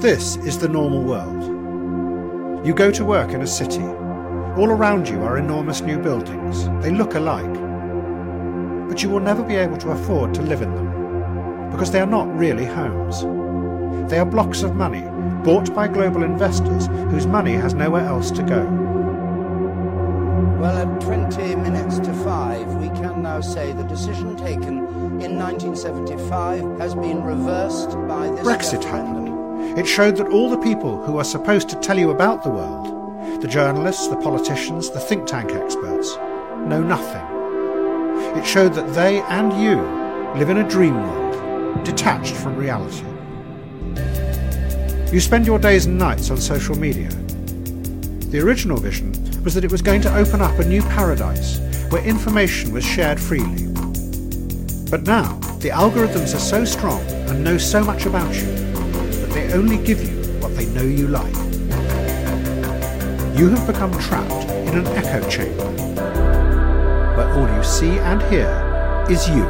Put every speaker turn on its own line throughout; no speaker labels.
This is the normal world. You go to work in a city. All around you are enormous new buildings. They look alike. But you will never be able to afford to live in them because they are not really homes. They are blocks of money bought by global investors whose money has nowhere else to go.
Well, at 20 minutes to five, we can now say the decision taken in 1975 has been reversed by this
Brexit happened. It showed that all the people who are supposed to tell you about the world, the journalists, the politicians, the think tank experts, know nothing. It showed that they and you live in a dream world, detached from reality. You spend your days and nights on social media. The original vision was that it was going to open up a new paradise where information was shared freely. But now, the algorithms are so strong and know so much about you they only give you what they know you like. You have become trapped in an echo chamber where all you see and hear is you.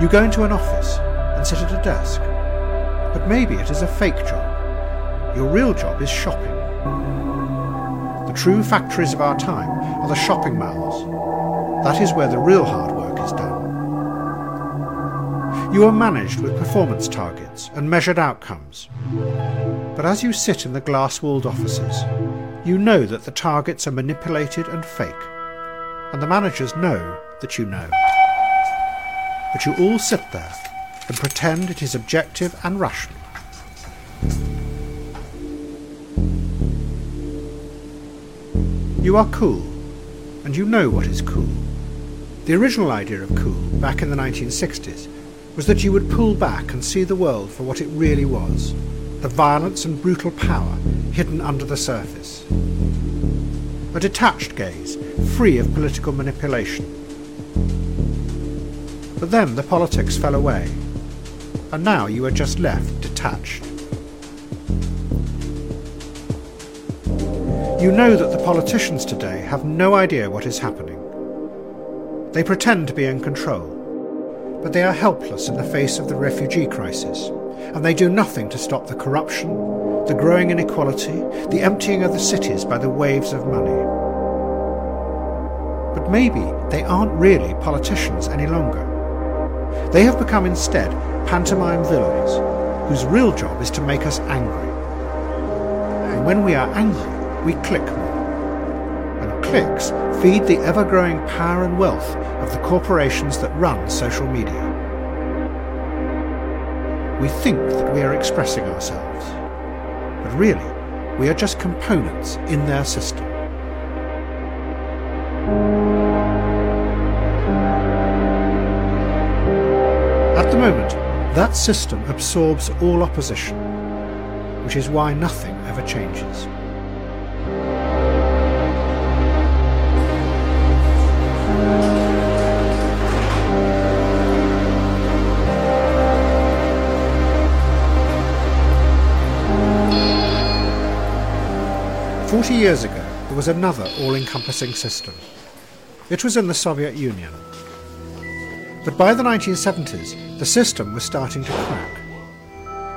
You go into an office and sit at a desk, but maybe it is a fake job. Your real job is shopping. The true factories of our time are the shopping malls. That is where the real hard work is done. You are managed with performance targets and measured outcomes. But as you sit in the glass walled offices, you know that the targets are manipulated and fake, and the managers know that you know. But you all sit there and pretend it is objective and rational. You are cool, and you know what is cool. The original idea of cool, back in the 1960s, was that you would pull back and see the world for what it really was the violence and brutal power hidden under the surface. A detached gaze, free of political manipulation. But then the politics fell away, and now you are just left detached. You know that the politicians today have no idea what is happening. They pretend to be in control, but they are helpless in the face of the refugee crisis, and they do nothing to stop the corruption, the growing inequality, the emptying of the cities by the waves of money. But maybe they aren't really politicians any longer. They have become instead pantomime villains, whose real job is to make us angry. And when we are angry, we click more. And clicks feed the ever growing power and wealth of the corporations that run social media. We think that we are expressing ourselves, but really, we are just components in their system. At the moment, that system absorbs all opposition, which is why nothing ever changes. Forty years ago, there was another all-encompassing system. It was in the Soviet Union. But by the 1970s, the system was starting to crack.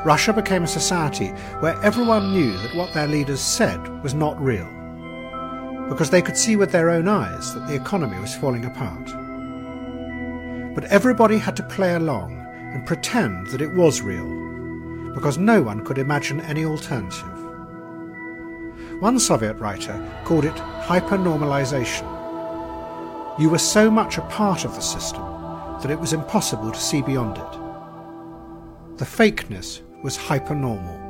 Russia became a society where everyone knew that what their leaders said was not real, because they could see with their own eyes that the economy was falling apart. But everybody had to play along and pretend that it was real, because no one could imagine any alternative. One Soviet writer called it hypernormalization. You were so much a part of the system that it was impossible to see beyond it. The fakeness was hypernormal.